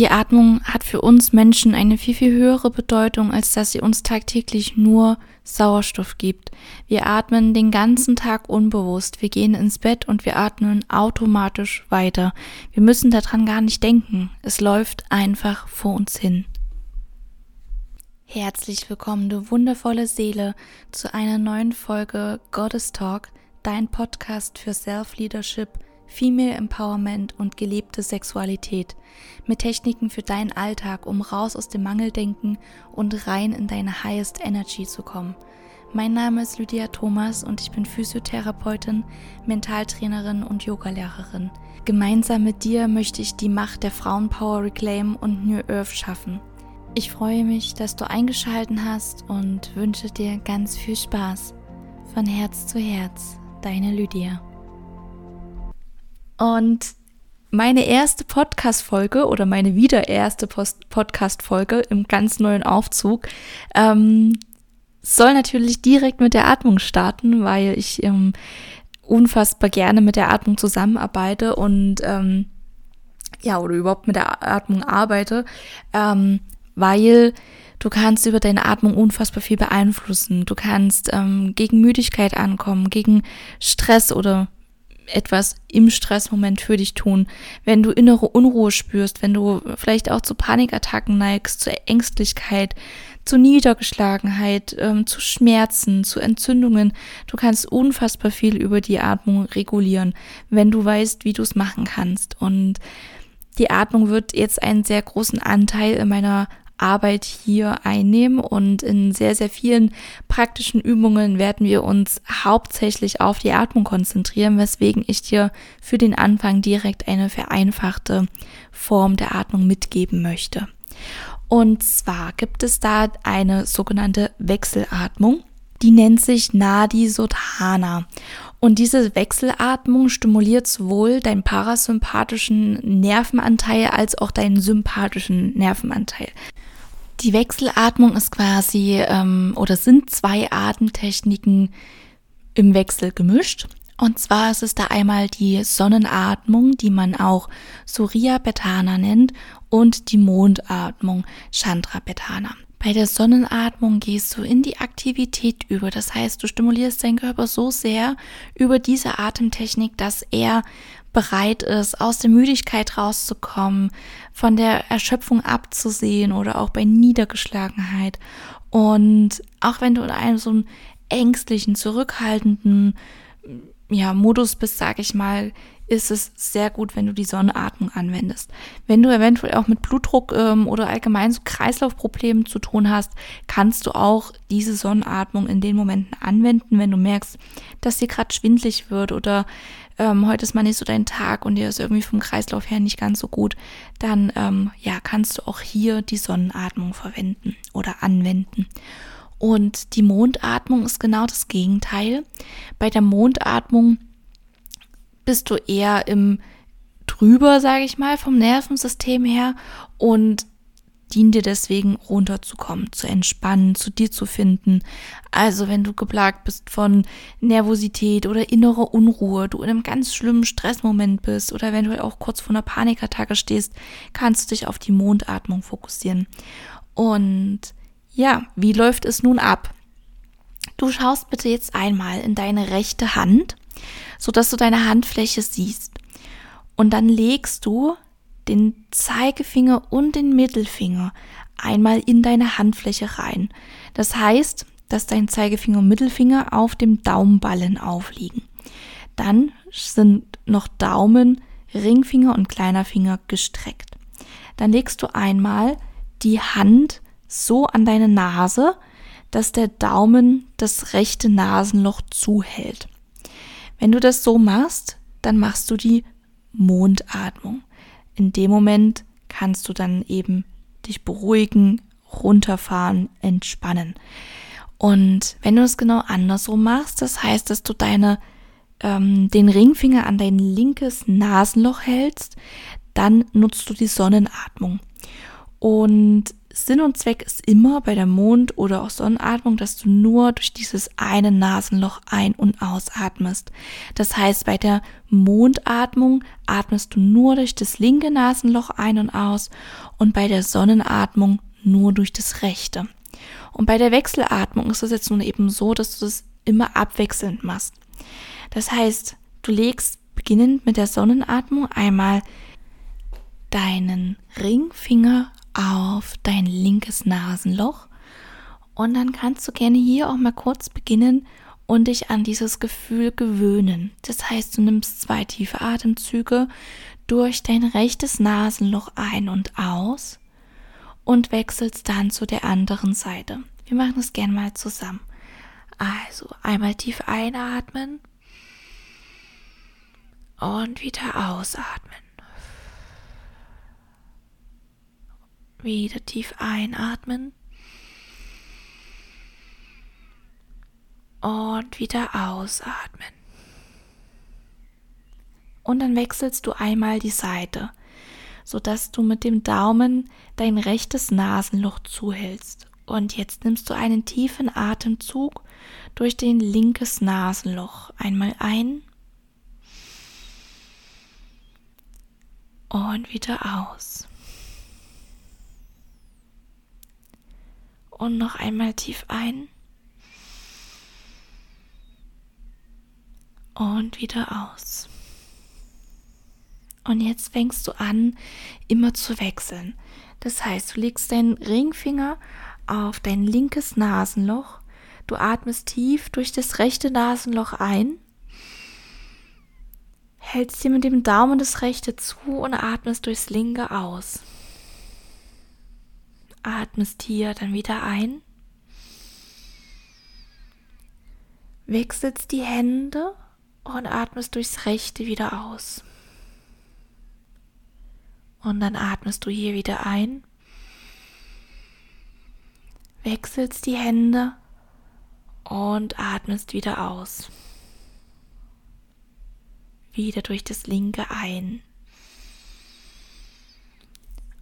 Die Atmung hat für uns Menschen eine viel, viel höhere Bedeutung, als dass sie uns tagtäglich nur Sauerstoff gibt. Wir atmen den ganzen Tag unbewusst. Wir gehen ins Bett und wir atmen automatisch weiter. Wir müssen daran gar nicht denken. Es läuft einfach vor uns hin. Herzlich willkommen, du wundervolle Seele, zu einer neuen Folge Goddess Talk, dein Podcast für Self-Leadership – Female Empowerment und gelebte Sexualität mit Techniken für deinen Alltag, um raus aus dem Mangeldenken und rein in deine Highest Energy zu kommen. Mein Name ist Lydia Thomas und ich bin Physiotherapeutin, Mentaltrainerin und Yogalehrerin. Gemeinsam mit dir möchte ich die Macht der Frauenpower reclaimen und New Earth schaffen. Ich freue mich, dass du eingeschalten hast und wünsche dir ganz viel Spaß. Von Herz zu Herz, deine Lydia. Und meine erste Podcast-Folge oder meine wieder erste Podcast-Folge im ganz neuen Aufzug ähm, soll natürlich direkt mit der Atmung starten, weil ich ähm, unfassbar gerne mit der Atmung zusammenarbeite und ähm, ja, oder überhaupt mit der Atmung arbeite, ähm, weil du kannst über deine Atmung unfassbar viel beeinflussen. Du kannst ähm, gegen Müdigkeit ankommen, gegen Stress oder etwas im Stressmoment für dich tun. Wenn du innere Unruhe spürst, wenn du vielleicht auch zu Panikattacken neigst, zu Ängstlichkeit, zu Niedergeschlagenheit, ähm, zu Schmerzen, zu Entzündungen. Du kannst unfassbar viel über die Atmung regulieren, wenn du weißt, wie du es machen kannst. Und die Atmung wird jetzt einen sehr großen Anteil in meiner Arbeit hier einnehmen und in sehr, sehr vielen praktischen Übungen werden wir uns hauptsächlich auf die Atmung konzentrieren, weswegen ich dir für den Anfang direkt eine vereinfachte Form der Atmung mitgeben möchte. Und zwar gibt es da eine sogenannte Wechselatmung. Die nennt sich Nadi Sodhana. Und diese Wechselatmung stimuliert sowohl deinen parasympathischen Nervenanteil als auch deinen sympathischen Nervenanteil. Die Wechselatmung ist quasi ähm, oder sind zwei Atemtechniken im Wechsel gemischt. Und zwar ist es da einmal die Sonnenatmung, die man auch Surya Betana nennt, und die Mondatmung Chandra Betana. Bei der Sonnenatmung gehst du in die Aktivität über. Das heißt, du stimulierst deinen Körper so sehr über diese Atemtechnik, dass er bereit ist, aus der Müdigkeit rauszukommen, von der Erschöpfung abzusehen oder auch bei Niedergeschlagenheit. Und auch wenn du in einem so einem ängstlichen, zurückhaltenden ja, Modus bist, sag ich mal, ist es sehr gut, wenn du die Sonnenatmung anwendest. Wenn du eventuell auch mit Blutdruck ähm, oder allgemein so Kreislaufproblemen zu tun hast, kannst du auch diese Sonnenatmung in den Momenten anwenden, wenn du merkst, dass dir gerade schwindlig wird oder ähm, heute ist mal nicht so dein Tag und dir ist irgendwie vom Kreislauf her nicht ganz so gut, dann ähm, ja, kannst du auch hier die Sonnenatmung verwenden oder anwenden. Und die Mondatmung ist genau das Gegenteil. Bei der Mondatmung bist du eher im drüber, sage ich mal, vom Nervensystem her und dient dir deswegen runterzukommen, zu entspannen, zu dir zu finden. Also wenn du geplagt bist von Nervosität oder innerer Unruhe, du in einem ganz schlimmen Stressmoment bist oder wenn du auch kurz vor einer Panikattacke stehst, kannst du dich auf die Mondatmung fokussieren. Und ja, wie läuft es nun ab? Du schaust bitte jetzt einmal in deine rechte Hand so dass du deine Handfläche siehst. Und dann legst du den Zeigefinger und den Mittelfinger einmal in deine Handfläche rein. Das heißt, dass dein Zeigefinger und Mittelfinger auf dem Daumenballen aufliegen. Dann sind noch Daumen, Ringfinger und kleiner Finger gestreckt. Dann legst du einmal die Hand so an deine Nase, dass der Daumen das rechte Nasenloch zuhält. Wenn du das so machst, dann machst du die Mondatmung. In dem Moment kannst du dann eben dich beruhigen, runterfahren, entspannen. Und wenn du es genau andersrum machst, das heißt, dass du deine, ähm, den Ringfinger an dein linkes Nasenloch hältst, dann nutzt du die Sonnenatmung. Und Sinn und Zweck ist immer bei der Mond- oder auch Sonnenatmung, dass du nur durch dieses eine Nasenloch ein- und ausatmest. Das heißt, bei der Mondatmung atmest du nur durch das linke Nasenloch ein und aus und bei der Sonnenatmung nur durch das rechte. Und bei der Wechselatmung ist es jetzt nun eben so, dass du das immer abwechselnd machst. Das heißt, du legst beginnend mit der Sonnenatmung einmal deinen Ringfinger auf dein linkes Nasenloch und dann kannst du gerne hier auch mal kurz beginnen und dich an dieses Gefühl gewöhnen. Das heißt, du nimmst zwei tiefe Atemzüge durch dein rechtes Nasenloch ein und aus und wechselst dann zu der anderen Seite. Wir machen das gerne mal zusammen. Also einmal tief einatmen und wieder ausatmen. Wieder tief einatmen. Und wieder ausatmen. Und dann wechselst du einmal die Seite, sodass du mit dem Daumen dein rechtes Nasenloch zuhältst. Und jetzt nimmst du einen tiefen Atemzug durch dein linkes Nasenloch. Einmal ein und wieder aus. Und noch einmal tief ein. Und wieder aus. Und jetzt fängst du an, immer zu wechseln. Das heißt, du legst deinen Ringfinger auf dein linkes Nasenloch. Du atmest tief durch das rechte Nasenloch ein. Hältst dir mit dem Daumen das rechte zu und atmest durchs linke aus atmest hier dann wieder ein. Wechselst die Hände und atmest durchs rechte wieder aus. Und dann atmest du hier wieder ein. Wechselst die Hände und atmest wieder aus. Wieder durch das linke ein.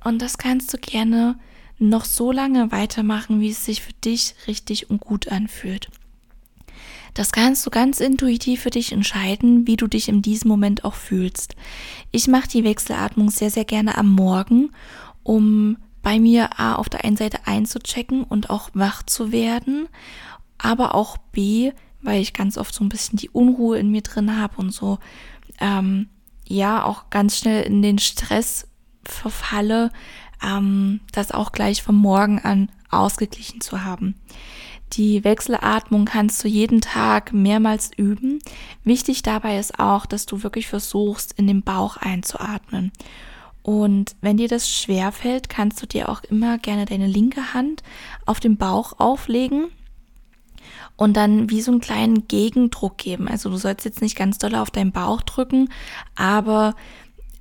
Und das kannst du gerne noch so lange weitermachen, wie es sich für dich richtig und gut anfühlt. Das kannst du ganz intuitiv für dich entscheiden, wie du dich in diesem Moment auch fühlst. Ich mache die Wechselatmung sehr, sehr gerne am Morgen, um bei mir A auf der einen Seite einzuchecken und auch wach zu werden, aber auch B, weil ich ganz oft so ein bisschen die Unruhe in mir drin habe und so, ähm, ja, auch ganz schnell in den Stress verfalle, ähm, das auch gleich vom Morgen an ausgeglichen zu haben. Die Wechselatmung kannst du jeden Tag mehrmals üben. Wichtig dabei ist auch, dass du wirklich versuchst, in den Bauch einzuatmen. Und wenn dir das schwer fällt, kannst du dir auch immer gerne deine linke Hand auf den Bauch auflegen und dann wie so einen kleinen Gegendruck geben. Also du sollst jetzt nicht ganz doll auf deinen Bauch drücken, aber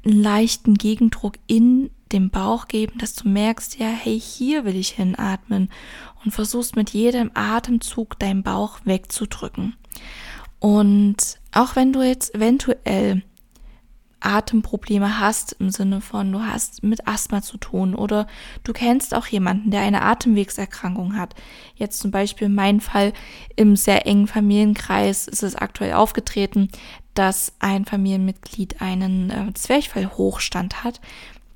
einen leichten Gegendruck in dem Bauch geben, dass du merkst, ja, hey, hier will ich hinatmen und versuchst mit jedem Atemzug deinen Bauch wegzudrücken. Und auch wenn du jetzt eventuell Atemprobleme hast, im Sinne von, du hast mit Asthma zu tun oder du kennst auch jemanden, der eine Atemwegserkrankung hat. Jetzt zum Beispiel mein Fall im sehr engen Familienkreis ist es aktuell aufgetreten, dass ein Familienmitglied einen äh, Zwerchfellhochstand hat.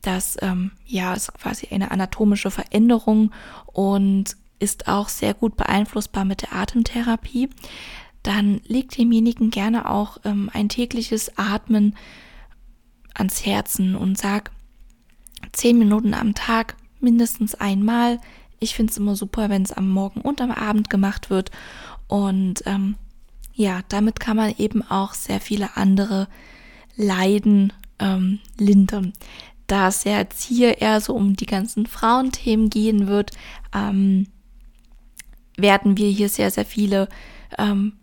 Das ähm, ja ist quasi eine anatomische Veränderung und ist auch sehr gut beeinflussbar mit der Atemtherapie. Dann legt demjenigen gerne auch ähm, ein tägliches Atmen ans Herzen und sag zehn Minuten am Tag mindestens einmal. Ich finde es immer super, wenn es am Morgen und am Abend gemacht wird. Und ähm, ja, damit kann man eben auch sehr viele andere Leiden ähm, lindern. Da es ja jetzt hier eher so um die ganzen Frauenthemen gehen wird, ähm, werden wir hier sehr, sehr viele ähm,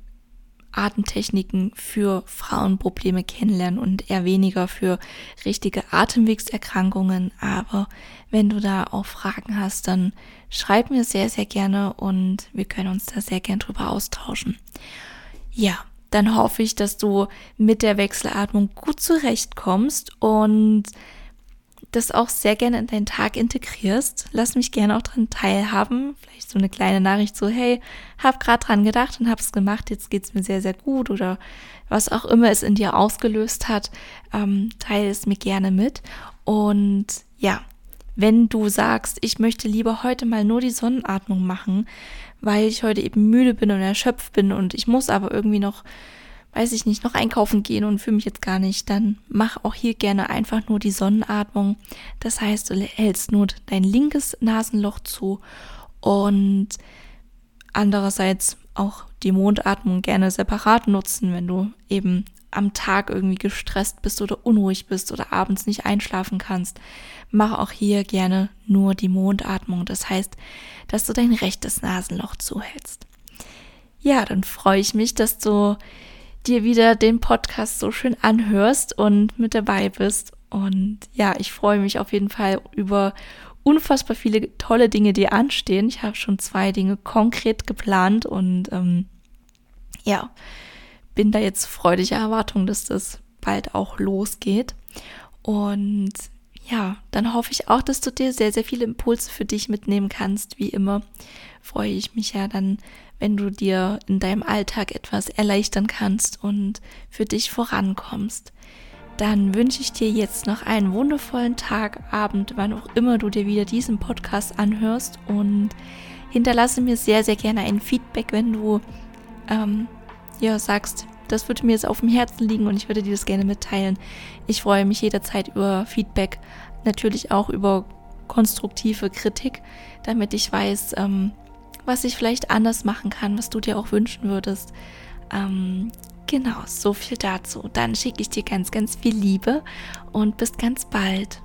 Atemtechniken für Frauenprobleme kennenlernen und eher weniger für richtige Atemwegserkrankungen. Aber wenn du da auch Fragen hast, dann schreib mir sehr, sehr gerne und wir können uns da sehr gern drüber austauschen. Ja, dann hoffe ich, dass du mit der Wechselatmung gut zurechtkommst und das auch sehr gerne in deinen Tag integrierst. Lass mich gerne auch dran teilhaben. Vielleicht so eine kleine Nachricht so, hey, hab gerade dran gedacht und hab's gemacht, jetzt geht's mir sehr, sehr gut oder was auch immer es in dir ausgelöst hat, ähm, teile es mir gerne mit. Und ja, wenn du sagst, ich möchte lieber heute mal nur die Sonnenatmung machen, weil ich heute eben müde bin und erschöpft bin und ich muss aber irgendwie noch weiß ich nicht, noch einkaufen gehen und fühle mich jetzt gar nicht, dann mach auch hier gerne einfach nur die Sonnenatmung. Das heißt, du hältst nur dein linkes Nasenloch zu und andererseits auch die Mondatmung gerne separat nutzen, wenn du eben am Tag irgendwie gestresst bist oder unruhig bist oder abends nicht einschlafen kannst. Mach auch hier gerne nur die Mondatmung. Das heißt, dass du dein rechtes Nasenloch zuhältst. Ja, dann freue ich mich, dass du dir wieder den Podcast so schön anhörst und mit dabei bist. Und ja, ich freue mich auf jeden Fall über unfassbar viele tolle Dinge, die anstehen. Ich habe schon zwei Dinge konkret geplant und ähm, ja, bin da jetzt freudiger Erwartung, dass das bald auch losgeht. Und ja, dann hoffe ich auch, dass du dir sehr, sehr viele Impulse für dich mitnehmen kannst. Wie immer freue ich mich ja dann, wenn du dir in deinem Alltag etwas erleichtern kannst und für dich vorankommst. Dann wünsche ich dir jetzt noch einen wundervollen Tag, Abend, wann auch immer du dir wieder diesen Podcast anhörst und hinterlasse mir sehr, sehr gerne ein Feedback, wenn du ähm, ja sagst, das würde mir jetzt auf dem Herzen liegen und ich würde dir das gerne mitteilen. Ich freue mich jederzeit über Feedback, natürlich auch über konstruktive Kritik, damit ich weiß, ähm, was ich vielleicht anders machen kann, was du dir auch wünschen würdest. Ähm, genau, so viel dazu. Dann schicke ich dir ganz, ganz viel Liebe und bis ganz bald.